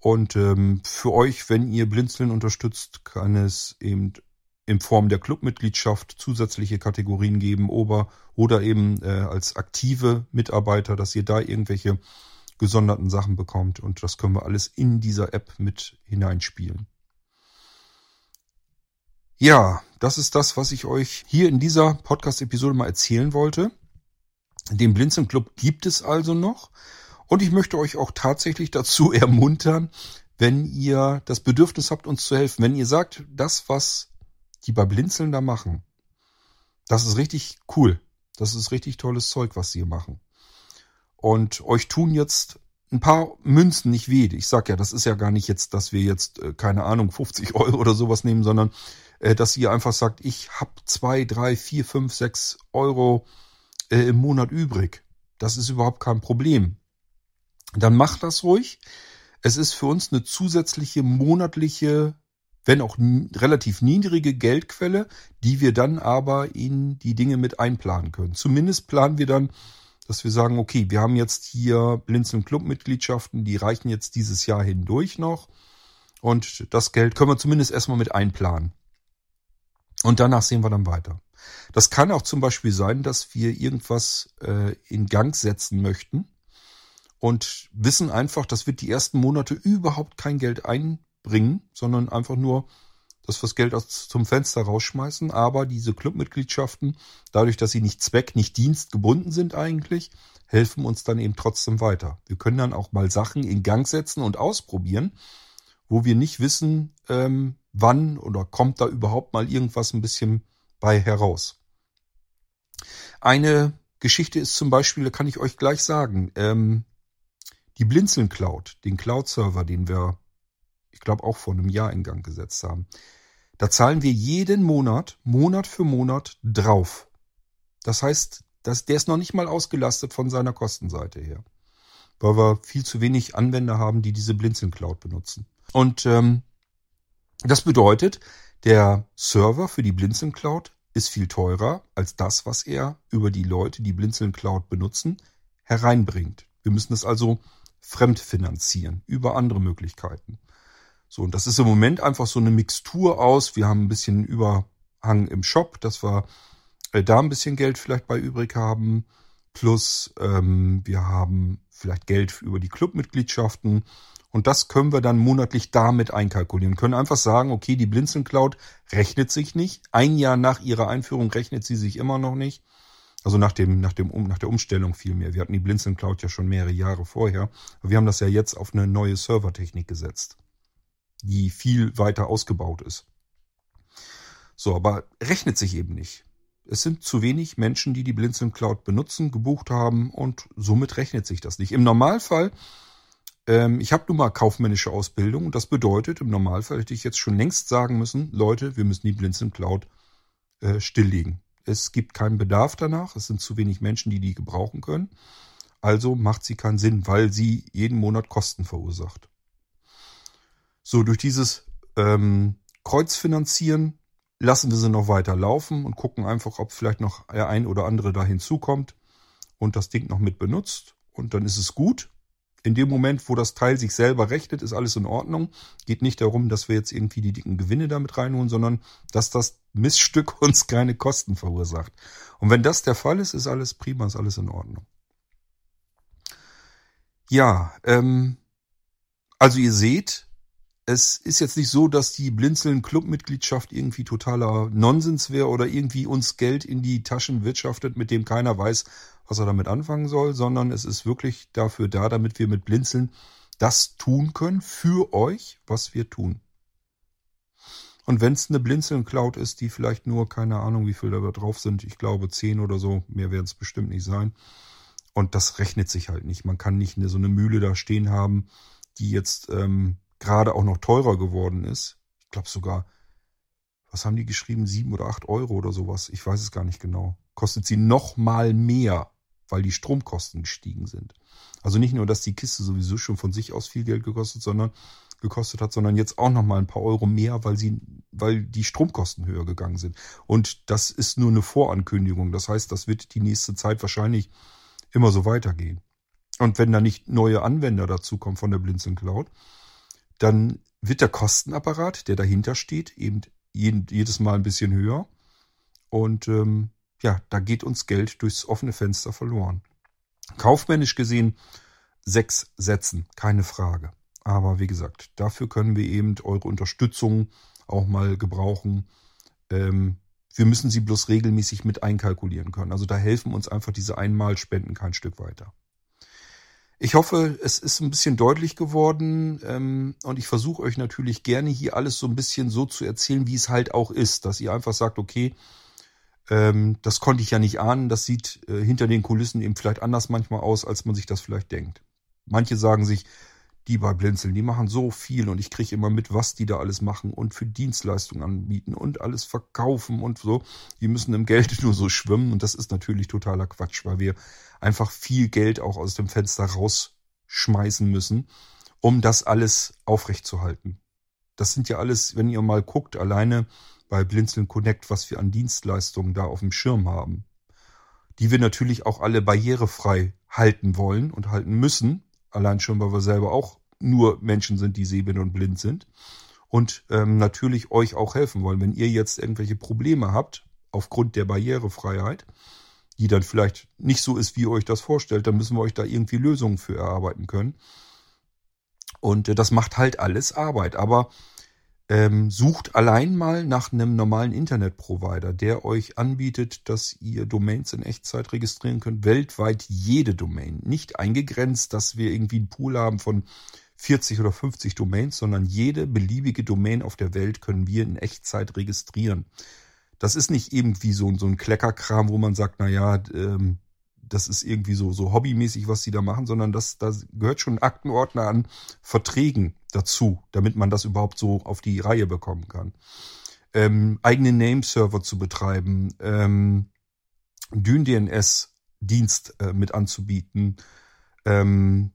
und ähm, für euch, wenn ihr Blinzeln unterstützt, kann es eben in Form der Clubmitgliedschaft zusätzliche Kategorien geben oder, oder eben äh, als aktive Mitarbeiter, dass ihr da irgendwelche gesonderten Sachen bekommt. Und das können wir alles in dieser App mit hineinspielen. Ja, das ist das, was ich euch hier in dieser Podcast-Episode mal erzählen wollte. Den Blinzeln Club gibt es also noch. Und ich möchte euch auch tatsächlich dazu ermuntern, wenn ihr das Bedürfnis habt, uns zu helfen. Wenn ihr sagt, das, was die bei Blinzeln da machen, das ist richtig cool. Das ist richtig tolles Zeug, was sie hier machen. Und euch tun jetzt ein paar Münzen nicht weh. Ich sag ja, das ist ja gar nicht jetzt, dass wir jetzt, äh, keine Ahnung, 50 Euro oder sowas nehmen, sondern äh, dass ihr einfach sagt, ich hab zwei, drei, vier, fünf, sechs Euro äh, im Monat übrig. Das ist überhaupt kein Problem. Dann macht das ruhig. Es ist für uns eine zusätzliche monatliche, wenn auch relativ niedrige Geldquelle, die wir dann aber in die Dinge mit einplanen können. Zumindest planen wir dann dass wir sagen, okay, wir haben jetzt hier Blinzeln Club-Mitgliedschaften, die reichen jetzt dieses Jahr hindurch noch. Und das Geld können wir zumindest erstmal mit einplanen. Und danach sehen wir dann weiter. Das kann auch zum Beispiel sein, dass wir irgendwas äh, in Gang setzen möchten und wissen einfach, das wird die ersten Monate überhaupt kein Geld einbringen, sondern einfach nur dass wir das Geld aus, zum Fenster rausschmeißen, aber diese Clubmitgliedschaften, dadurch, dass sie nicht zweck, nicht dienstgebunden sind eigentlich, helfen uns dann eben trotzdem weiter. Wir können dann auch mal Sachen in Gang setzen und ausprobieren, wo wir nicht wissen, ähm, wann oder kommt da überhaupt mal irgendwas ein bisschen bei heraus. Eine Geschichte ist zum Beispiel, da kann ich euch gleich sagen, ähm, die Blinzeln Cloud, den Cloud-Server, den wir, ich glaube, auch vor einem Jahr in Gang gesetzt haben. Da zahlen wir jeden Monat, Monat für Monat drauf. Das heißt, das, der ist noch nicht mal ausgelastet von seiner Kostenseite her. Weil wir viel zu wenig Anwender haben, die diese Blinzeln Cloud benutzen. Und ähm, das bedeutet, der Server für die Blinzeln Cloud ist viel teurer als das, was er über die Leute, die Blinzeln Cloud benutzen, hereinbringt. Wir müssen es also fremdfinanzieren über andere Möglichkeiten. So, und das ist im Moment einfach so eine Mixtur aus. Wir haben ein bisschen Überhang im Shop, dass wir äh, da ein bisschen Geld vielleicht bei übrig haben. Plus ähm, wir haben vielleicht Geld über die Clubmitgliedschaften. Und das können wir dann monatlich damit einkalkulieren. Können einfach sagen, okay, die Blinzeln Cloud rechnet sich nicht. Ein Jahr nach ihrer Einführung rechnet sie sich immer noch nicht. Also nach dem, nach dem, nach der Umstellung vielmehr. Wir hatten die Blinzeln Cloud ja schon mehrere Jahre vorher. Aber wir haben das ja jetzt auf eine neue Servertechnik gesetzt die viel weiter ausgebaut ist. So, aber rechnet sich eben nicht. Es sind zu wenig Menschen, die die Blinzeln Cloud benutzen, gebucht haben und somit rechnet sich das nicht. Im Normalfall, ähm, ich habe nun mal kaufmännische Ausbildung und das bedeutet, im Normalfall hätte ich jetzt schon längst sagen müssen, Leute, wir müssen die Blinzeln Cloud äh, stilllegen. Es gibt keinen Bedarf danach, es sind zu wenig Menschen, die die gebrauchen können. Also macht sie keinen Sinn, weil sie jeden Monat Kosten verursacht. So, durch dieses ähm, Kreuzfinanzieren lassen wir sie noch weiter laufen und gucken einfach, ob vielleicht noch ein oder andere da hinzukommt und das Ding noch mit benutzt. Und dann ist es gut. In dem Moment, wo das Teil sich selber rechnet, ist alles in Ordnung. Geht nicht darum, dass wir jetzt irgendwie die dicken Gewinne damit reinholen, sondern dass das Missstück uns keine Kosten verursacht. Und wenn das der Fall ist, ist alles prima, ist alles in Ordnung. Ja, ähm, also ihr seht, es ist jetzt nicht so, dass die Blinzeln Clubmitgliedschaft irgendwie totaler Nonsens wäre oder irgendwie uns Geld in die Taschen wirtschaftet, mit dem keiner weiß, was er damit anfangen soll, sondern es ist wirklich dafür da, damit wir mit Blinzeln das tun können für euch, was wir tun. Und wenn es eine Blinzeln-Cloud ist, die vielleicht nur, keine Ahnung, wie viel da drauf sind, ich glaube zehn oder so, mehr werden es bestimmt nicht sein. Und das rechnet sich halt nicht. Man kann nicht eine, so eine Mühle da stehen haben, die jetzt ähm, gerade auch noch teurer geworden ist. Ich glaube sogar, was haben die geschrieben? Sieben oder acht Euro oder sowas. Ich weiß es gar nicht genau. Kostet sie noch mal mehr, weil die Stromkosten gestiegen sind. Also nicht nur, dass die Kiste sowieso schon von sich aus viel Geld gekostet, sondern gekostet hat, sondern jetzt auch noch mal ein paar Euro mehr, weil sie, weil die Stromkosten höher gegangen sind. Und das ist nur eine Vorankündigung. Das heißt, das wird die nächste Zeit wahrscheinlich immer so weitergehen. Und wenn da nicht neue Anwender dazukommen von der Blinzeln Cloud, dann wird der Kostenapparat, der dahinter steht, eben jedes Mal ein bisschen höher. Und ähm, ja, da geht uns Geld durchs offene Fenster verloren. Kaufmännisch gesehen sechs Sätzen, keine Frage. Aber wie gesagt, dafür können wir eben eure Unterstützung auch mal gebrauchen. Ähm, Wir müssen sie bloß regelmäßig mit einkalkulieren können. Also da helfen uns einfach diese Einmalspenden kein Stück weiter. Ich hoffe, es ist ein bisschen deutlich geworden ähm, und ich versuche euch natürlich gerne hier alles so ein bisschen so zu erzählen, wie es halt auch ist, dass ihr einfach sagt, okay, ähm, das konnte ich ja nicht ahnen, das sieht äh, hinter den Kulissen eben vielleicht anders manchmal aus, als man sich das vielleicht denkt. Manche sagen sich, die bei Blinzeln, die machen so viel und ich kriege immer mit, was die da alles machen und für Dienstleistungen anbieten und alles verkaufen und so. Die müssen im Geld nur so schwimmen und das ist natürlich totaler Quatsch, weil wir einfach viel Geld auch aus dem Fenster rausschmeißen müssen, um das alles aufrechtzuerhalten. Das sind ja alles, wenn ihr mal guckt, alleine bei Blinzeln Connect, was wir an Dienstleistungen da auf dem Schirm haben, die wir natürlich auch alle barrierefrei halten wollen und halten müssen, Allein schon, weil wir selber auch nur Menschen sind, die sehbehindert und blind sind. Und ähm, natürlich euch auch helfen wollen. Wenn ihr jetzt irgendwelche Probleme habt, aufgrund der Barrierefreiheit, die dann vielleicht nicht so ist, wie ihr euch das vorstellt, dann müssen wir euch da irgendwie Lösungen für erarbeiten können. Und äh, das macht halt alles Arbeit. Aber ähm, sucht allein mal nach einem normalen Internetprovider, der euch anbietet, dass ihr Domains in Echtzeit registrieren könnt. Weltweit jede Domain. Nicht eingegrenzt, dass wir irgendwie einen Pool haben von 40 oder 50 Domains, sondern jede beliebige Domain auf der Welt können wir in Echtzeit registrieren. Das ist nicht irgendwie so, so ein Kleckerkram, wo man sagt, na ja, ähm, das ist irgendwie so, so hobbymäßig, was sie da machen, sondern das, da gehört schon ein Aktenordner an Verträgen dazu, damit man das überhaupt so auf die Reihe bekommen kann. Ähm, eigene Nameserver zu betreiben, ähm, DynDNS-Dienst äh, mit anzubieten, ähm,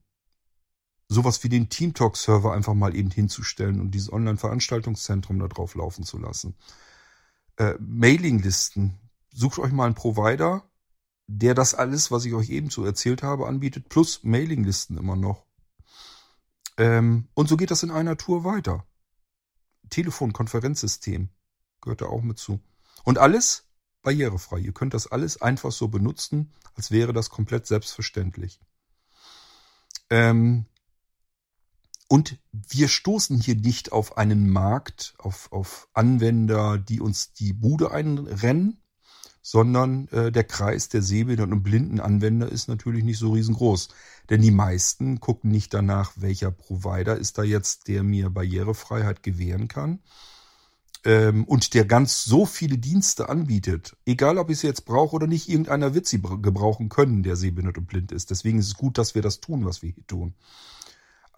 sowas wie den TeamTalk-Server einfach mal eben hinzustellen und dieses Online-Veranstaltungszentrum da drauf laufen zu lassen. Äh, Mailinglisten. Sucht euch mal einen Provider, der das alles, was ich euch eben so erzählt habe, anbietet, plus Mailinglisten immer noch. Ähm, und so geht das in einer Tour weiter. Telefonkonferenzsystem gehört da auch mit zu. Und alles barrierefrei. Ihr könnt das alles einfach so benutzen, als wäre das komplett selbstverständlich. Ähm, und wir stoßen hier nicht auf einen Markt, auf, auf Anwender, die uns die Bude einrennen, sondern äh, der Kreis der sehbehinderten und blinden Anwender ist natürlich nicht so riesengroß. Denn die meisten gucken nicht danach, welcher Provider ist da jetzt, der mir Barrierefreiheit gewähren kann. Ähm, und der ganz so viele Dienste anbietet, egal ob ich sie jetzt brauche oder nicht, irgendeiner wird sie gebrauchen können, der sehbehindert und blind ist. Deswegen ist es gut, dass wir das tun, was wir hier tun.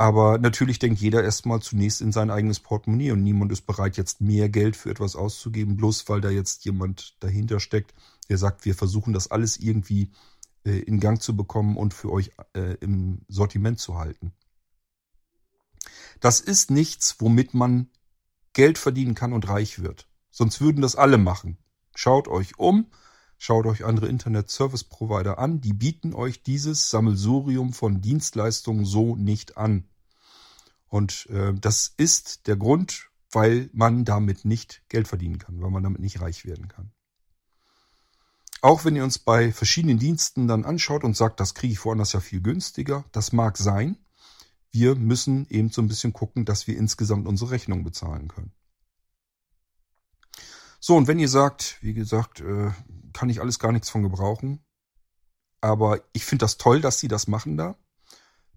Aber natürlich denkt jeder erstmal zunächst in sein eigenes Portemonnaie und niemand ist bereit, jetzt mehr Geld für etwas auszugeben, bloß weil da jetzt jemand dahinter steckt, der sagt, wir versuchen das alles irgendwie äh, in Gang zu bekommen und für euch äh, im Sortiment zu halten. Das ist nichts, womit man Geld verdienen kann und reich wird. Sonst würden das alle machen. Schaut euch um, schaut euch andere Internet-Service-Provider an, die bieten euch dieses Sammelsurium von Dienstleistungen so nicht an. Und äh, das ist der Grund, weil man damit nicht Geld verdienen kann, weil man damit nicht reich werden kann. Auch wenn ihr uns bei verschiedenen Diensten dann anschaut und sagt, das kriege ich woanders ja viel günstiger, das mag sein. Wir müssen eben so ein bisschen gucken, dass wir insgesamt unsere Rechnung bezahlen können. So, und wenn ihr sagt, wie gesagt, äh, kann ich alles gar nichts von gebrauchen, aber ich finde das toll, dass sie das machen da,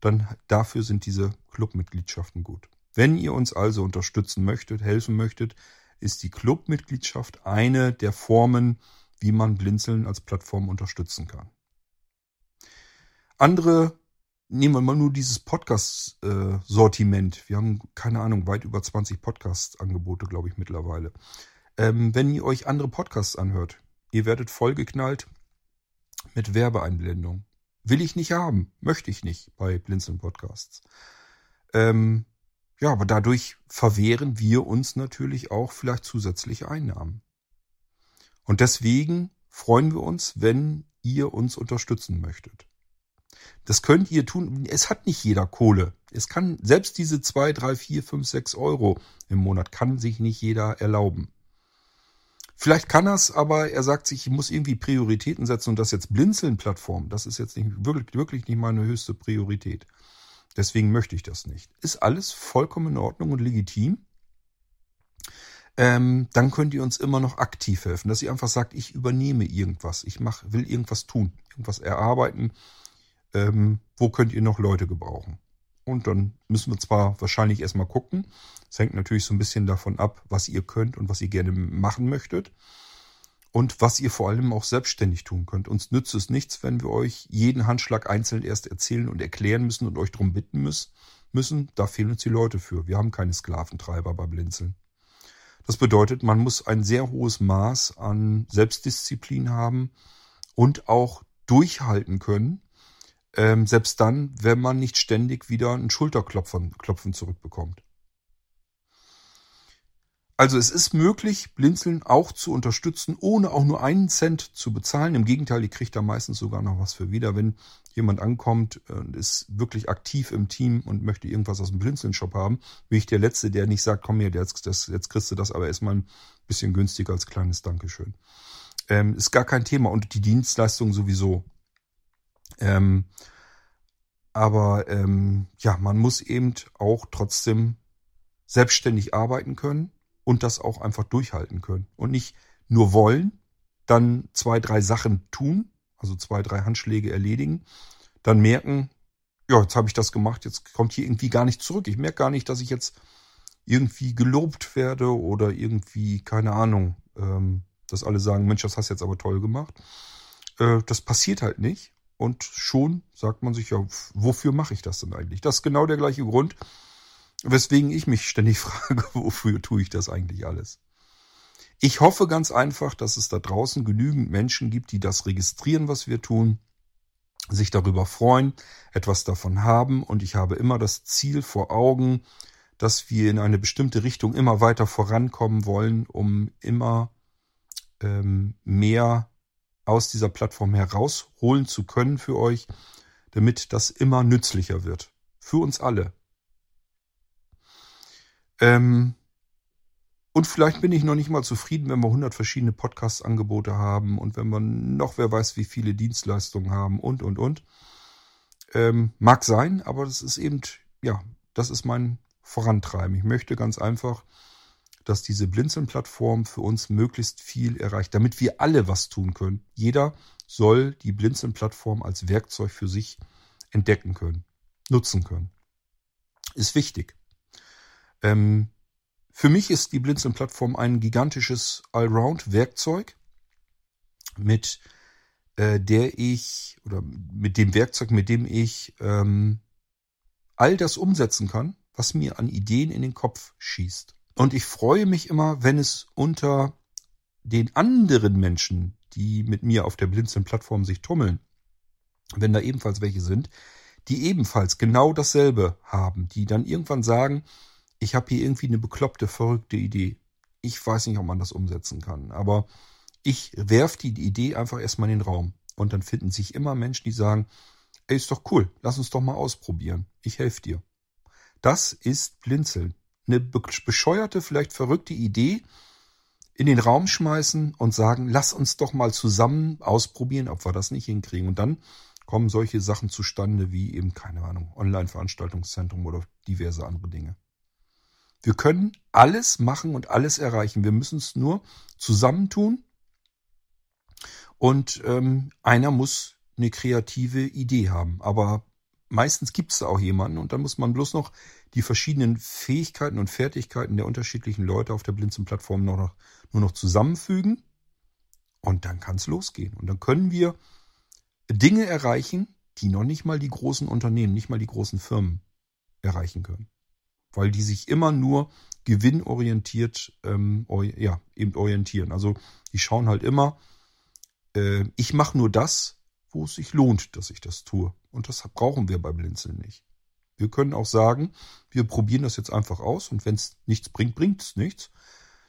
dann dafür sind diese Clubmitgliedschaften gut. Wenn ihr uns also unterstützen möchtet, helfen möchtet, ist die Clubmitgliedschaft eine der Formen, wie man Blinzeln als Plattform unterstützen kann. Andere, nehmen wir mal nur dieses Podcast-Sortiment. Wir haben, keine Ahnung, weit über 20 Podcast-Angebote, glaube ich, mittlerweile. Ähm, wenn ihr euch andere Podcasts anhört, ihr werdet vollgeknallt mit Werbeeinblendung. Will ich nicht haben, möchte ich nicht bei Blinzeln Podcasts. Ähm, ja, aber dadurch verwehren wir uns natürlich auch vielleicht zusätzliche Einnahmen. Und deswegen freuen wir uns, wenn ihr uns unterstützen möchtet. Das könnt ihr tun. Es hat nicht jeder Kohle. Es kann, selbst diese zwei, drei, vier, fünf, sechs Euro im Monat kann sich nicht jeder erlauben. Vielleicht kann es, aber er sagt sich, ich muss irgendwie Prioritäten setzen und das jetzt Blinzeln-Plattform, das ist jetzt nicht, wirklich, wirklich nicht meine höchste Priorität. Deswegen möchte ich das nicht. Ist alles vollkommen in Ordnung und legitim. ähm, dann könnt ihr uns immer noch aktiv helfen, dass ihr einfach sagt, ich übernehme irgendwas, ich mach, will irgendwas tun, irgendwas erarbeiten. Ähm, wo könnt ihr noch Leute gebrauchen? Und dann müssen wir zwar wahrscheinlich erstmal gucken. Es hängt natürlich so ein bisschen davon ab, was ihr könnt und was ihr gerne machen möchtet. Und was ihr vor allem auch selbstständig tun könnt. Uns nützt es nichts, wenn wir euch jeden Handschlag einzeln erst erzählen und erklären müssen und euch darum bitten müssen. Da fehlen uns die Leute für. Wir haben keine Sklaventreiber bei Blinzeln. Das bedeutet, man muss ein sehr hohes Maß an Selbstdisziplin haben und auch durchhalten können, ähm, selbst dann, wenn man nicht ständig wieder einen Schulterklopfen Klopfen zurückbekommt. Also es ist möglich, Blinzeln auch zu unterstützen, ohne auch nur einen Cent zu bezahlen. Im Gegenteil, ihr kriegt da meistens sogar noch was für wieder. Wenn jemand ankommt und ist wirklich aktiv im Team und möchte irgendwas aus dem Blinzeln-Shop haben, bin ich der Letzte, der nicht sagt, komm hier, jetzt, das, jetzt kriegst du das aber erstmal ein bisschen günstiger als kleines Dankeschön. Ähm, ist gar kein Thema und die Dienstleistung sowieso. Ähm, aber ähm, ja, man muss eben auch trotzdem selbstständig arbeiten können und das auch einfach durchhalten können. Und nicht nur wollen, dann zwei, drei Sachen tun, also zwei, drei Handschläge erledigen, dann merken, ja, jetzt habe ich das gemacht, jetzt kommt hier irgendwie gar nicht zurück. Ich merke gar nicht, dass ich jetzt irgendwie gelobt werde oder irgendwie, keine Ahnung, ähm, dass alle sagen, Mensch, das hast du jetzt aber toll gemacht. Äh, das passiert halt nicht. Und schon sagt man sich, ja, wofür mache ich das denn eigentlich? Das ist genau der gleiche Grund, Weswegen ich mich ständig frage, wofür tue ich das eigentlich alles? Ich hoffe ganz einfach, dass es da draußen genügend Menschen gibt, die das registrieren, was wir tun, sich darüber freuen, etwas davon haben und ich habe immer das Ziel vor Augen, dass wir in eine bestimmte Richtung immer weiter vorankommen wollen, um immer ähm, mehr aus dieser Plattform herausholen zu können für euch, damit das immer nützlicher wird. Für uns alle. Ähm, und vielleicht bin ich noch nicht mal zufrieden, wenn wir 100 verschiedene Podcast-Angebote haben und wenn wir noch wer weiß, wie viele Dienstleistungen haben und, und, und. Ähm, mag sein, aber das ist eben, ja, das ist mein Vorantreiben. Ich möchte ganz einfach, dass diese Blinzeln-Plattform für uns möglichst viel erreicht, damit wir alle was tun können. Jeder soll die Blinzeln-Plattform als Werkzeug für sich entdecken können, nutzen können. Ist wichtig. Ähm, für mich ist die Blinzeln-Plattform ein gigantisches Allround-Werkzeug, mit äh, der ich oder mit dem Werkzeug, mit dem ich ähm, all das umsetzen kann, was mir an Ideen in den Kopf schießt. Und ich freue mich immer, wenn es unter den anderen Menschen, die mit mir auf der Blinzeln-Plattform sich tummeln, wenn da ebenfalls welche sind, die ebenfalls genau dasselbe haben, die dann irgendwann sagen, ich habe hier irgendwie eine bekloppte, verrückte Idee. Ich weiß nicht, ob man das umsetzen kann, aber ich werf die Idee einfach erstmal in den Raum. Und dann finden sich immer Menschen, die sagen, ey, ist doch cool, lass uns doch mal ausprobieren. Ich helfe dir. Das ist Blinzeln. Eine bescheuerte, vielleicht verrückte Idee in den Raum schmeißen und sagen, lass uns doch mal zusammen ausprobieren, ob wir das nicht hinkriegen. Und dann kommen solche Sachen zustande wie eben, keine Ahnung, Online-Veranstaltungszentrum oder diverse andere Dinge. Wir können alles machen und alles erreichen. Wir müssen es nur zusammentun. Und ähm, einer muss eine kreative Idee haben. Aber meistens gibt es da auch jemanden und dann muss man bloß noch die verschiedenen Fähigkeiten und Fertigkeiten der unterschiedlichen Leute auf der Blinzeln-Plattform noch, noch, nur noch zusammenfügen. Und dann kann es losgehen. Und dann können wir Dinge erreichen, die noch nicht mal die großen Unternehmen, nicht mal die großen Firmen erreichen können weil die sich immer nur gewinnorientiert ähm, ja, eben orientieren. Also die schauen halt immer, äh, ich mache nur das, wo es sich lohnt, dass ich das tue. Und das brauchen wir beim Blinzeln nicht. Wir können auch sagen, wir probieren das jetzt einfach aus und wenn es nichts bringt, bringt es nichts.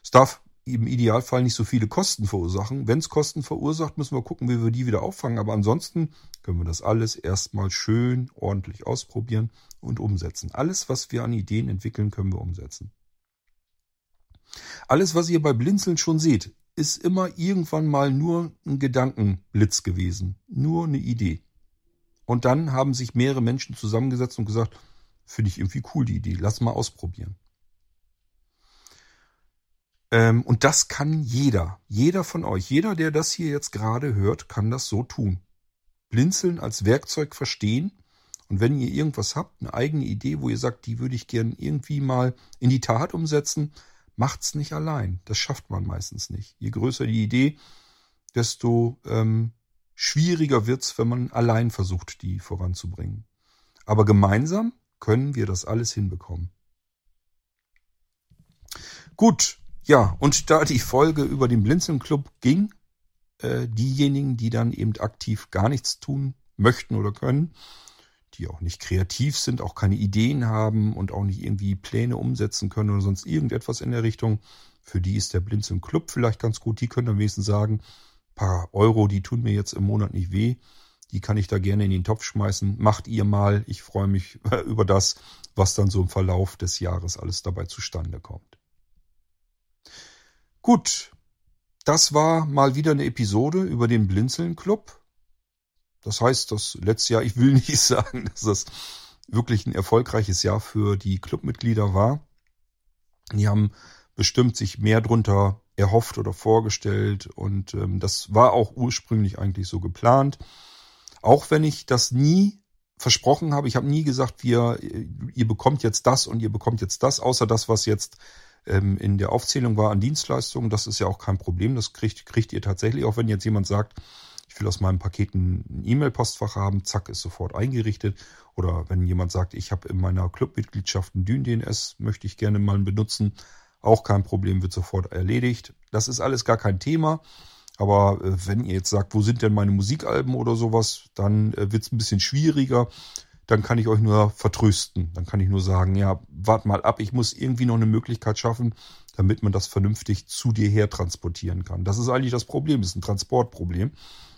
Es darf im Idealfall nicht so viele Kosten verursachen. Wenn es Kosten verursacht, müssen wir gucken, wie wir die wieder auffangen. Aber ansonsten können wir das alles erstmal schön ordentlich ausprobieren und umsetzen. Alles, was wir an Ideen entwickeln, können wir umsetzen. Alles, was ihr bei Blinzeln schon seht, ist immer irgendwann mal nur ein Gedankenblitz gewesen. Nur eine Idee. Und dann haben sich mehrere Menschen zusammengesetzt und gesagt, finde ich irgendwie cool die Idee, lass mal ausprobieren. Ähm, und das kann jeder, jeder von euch, jeder, der das hier jetzt gerade hört, kann das so tun. Blinzeln als Werkzeug verstehen. Und wenn ihr irgendwas habt, eine eigene Idee, wo ihr sagt, die würde ich gern irgendwie mal in die Tat umsetzen, macht's nicht allein. Das schafft man meistens nicht. Je größer die Idee, desto ähm, schwieriger wird's, wenn man allein versucht, die voranzubringen. Aber gemeinsam können wir das alles hinbekommen. Gut, ja, und da die Folge über den Blinzeln Club ging, äh, diejenigen, die dann eben aktiv gar nichts tun möchten oder können, die auch nicht kreativ sind, auch keine Ideen haben und auch nicht irgendwie Pläne umsetzen können oder sonst irgendetwas in der Richtung, für die ist der Blinzeln Club vielleicht ganz gut. Die können am wenigsten sagen, paar Euro, die tun mir jetzt im Monat nicht weh. Die kann ich da gerne in den Topf schmeißen. Macht ihr mal. Ich freue mich über das, was dann so im Verlauf des Jahres alles dabei zustande kommt. Gut. Das war mal wieder eine Episode über den Blinzeln Club. Das heißt, das letzte Jahr, ich will nicht sagen, dass das wirklich ein erfolgreiches Jahr für die Clubmitglieder war. Die haben bestimmt sich mehr drunter erhofft oder vorgestellt und ähm, das war auch ursprünglich eigentlich so geplant. Auch wenn ich das nie versprochen habe, ich habe nie gesagt, wir, ihr bekommt jetzt das und ihr bekommt jetzt das, außer das, was jetzt ähm, in der Aufzählung war an Dienstleistungen. Das ist ja auch kein Problem. Das kriegt, kriegt ihr tatsächlich, auch wenn jetzt jemand sagt, ich aus meinem Paket ein E-Mail-Postfach haben, zack, ist sofort eingerichtet. Oder wenn jemand sagt, ich habe in meiner Clubmitgliedschaft ein Dyn-DNS, möchte ich gerne mal benutzen, auch kein Problem, wird sofort erledigt. Das ist alles gar kein Thema. Aber äh, wenn ihr jetzt sagt, wo sind denn meine Musikalben oder sowas, dann äh, wird es ein bisschen schwieriger. Dann kann ich euch nur vertrösten. Dann kann ich nur sagen, ja, wart mal ab, ich muss irgendwie noch eine Möglichkeit schaffen, damit man das vernünftig zu dir her transportieren kann. Das ist eigentlich das Problem, das ist ein Transportproblem.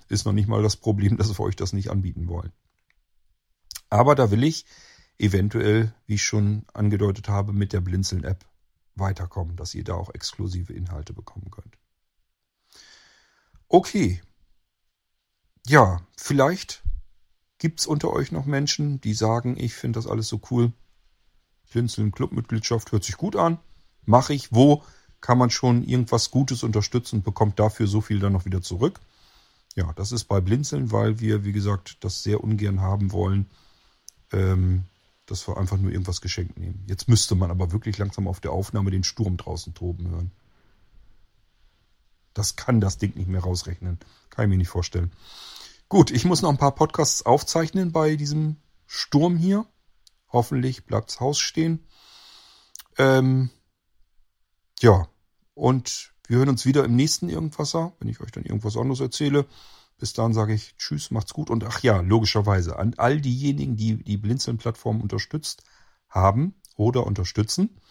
Ist noch nicht mal das Problem, dass wir euch das nicht anbieten wollen. Aber da will ich eventuell, wie ich schon angedeutet habe, mit der Blinzeln-App weiterkommen, dass ihr da auch exklusive Inhalte bekommen könnt. Okay. Ja, vielleicht gibt's unter euch noch Menschen, die sagen, ich finde das alles so cool. Blinzeln Clubmitgliedschaft hört sich gut an. Mache ich. Wo kann man schon irgendwas Gutes unterstützen und bekommt dafür so viel dann noch wieder zurück? Ja, das ist bei Blinzeln, weil wir, wie gesagt, das sehr ungern haben wollen, ähm, dass wir einfach nur irgendwas geschenkt nehmen. Jetzt müsste man aber wirklich langsam auf der Aufnahme den Sturm draußen toben hören. Das kann das Ding nicht mehr rausrechnen. Kann ich mir nicht vorstellen. Gut, ich muss noch ein paar Podcasts aufzeichnen bei diesem Sturm hier. Hoffentlich bleibt's Haus stehen. Ähm, ja, und wir hören uns wieder im nächsten Irgendwasser, wenn ich euch dann irgendwas anderes erzähle. Bis dahin sage ich Tschüss, macht's gut. Und ach ja, logischerweise an all diejenigen, die die Blinzeln-Plattform unterstützt haben oder unterstützen,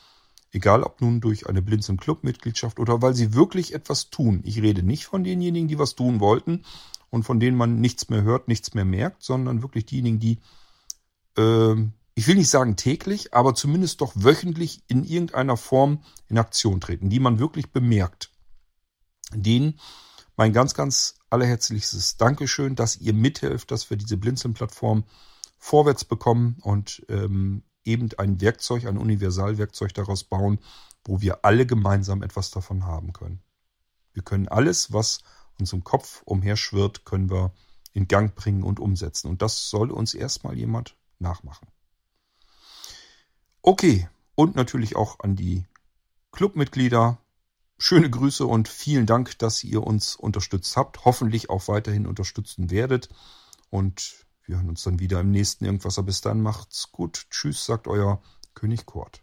egal ob nun durch eine Blinzeln-Club-Mitgliedschaft oder weil sie wirklich etwas tun. Ich rede nicht von denjenigen, die was tun wollten und von denen man nichts mehr hört, nichts mehr merkt, sondern wirklich diejenigen, die, äh, ich will nicht sagen täglich, aber zumindest doch wöchentlich in irgendeiner Form in Aktion treten, die man wirklich bemerkt. Denen mein ganz, ganz allerherzlichstes Dankeschön, dass ihr mithelft, dass wir diese Blinzeln-Plattform vorwärts bekommen und ähm, eben ein Werkzeug, ein Universalwerkzeug daraus bauen, wo wir alle gemeinsam etwas davon haben können. Wir können alles, was uns im Kopf umherschwirrt, können wir in Gang bringen und umsetzen. Und das soll uns erstmal jemand nachmachen. Okay, und natürlich auch an die Clubmitglieder, Schöne Grüße und vielen Dank, dass ihr uns unterstützt habt. Hoffentlich auch weiterhin unterstützen werdet. Und wir hören uns dann wieder im nächsten Irgendwas. Bis dann macht's gut. Tschüss, sagt euer König Kurt.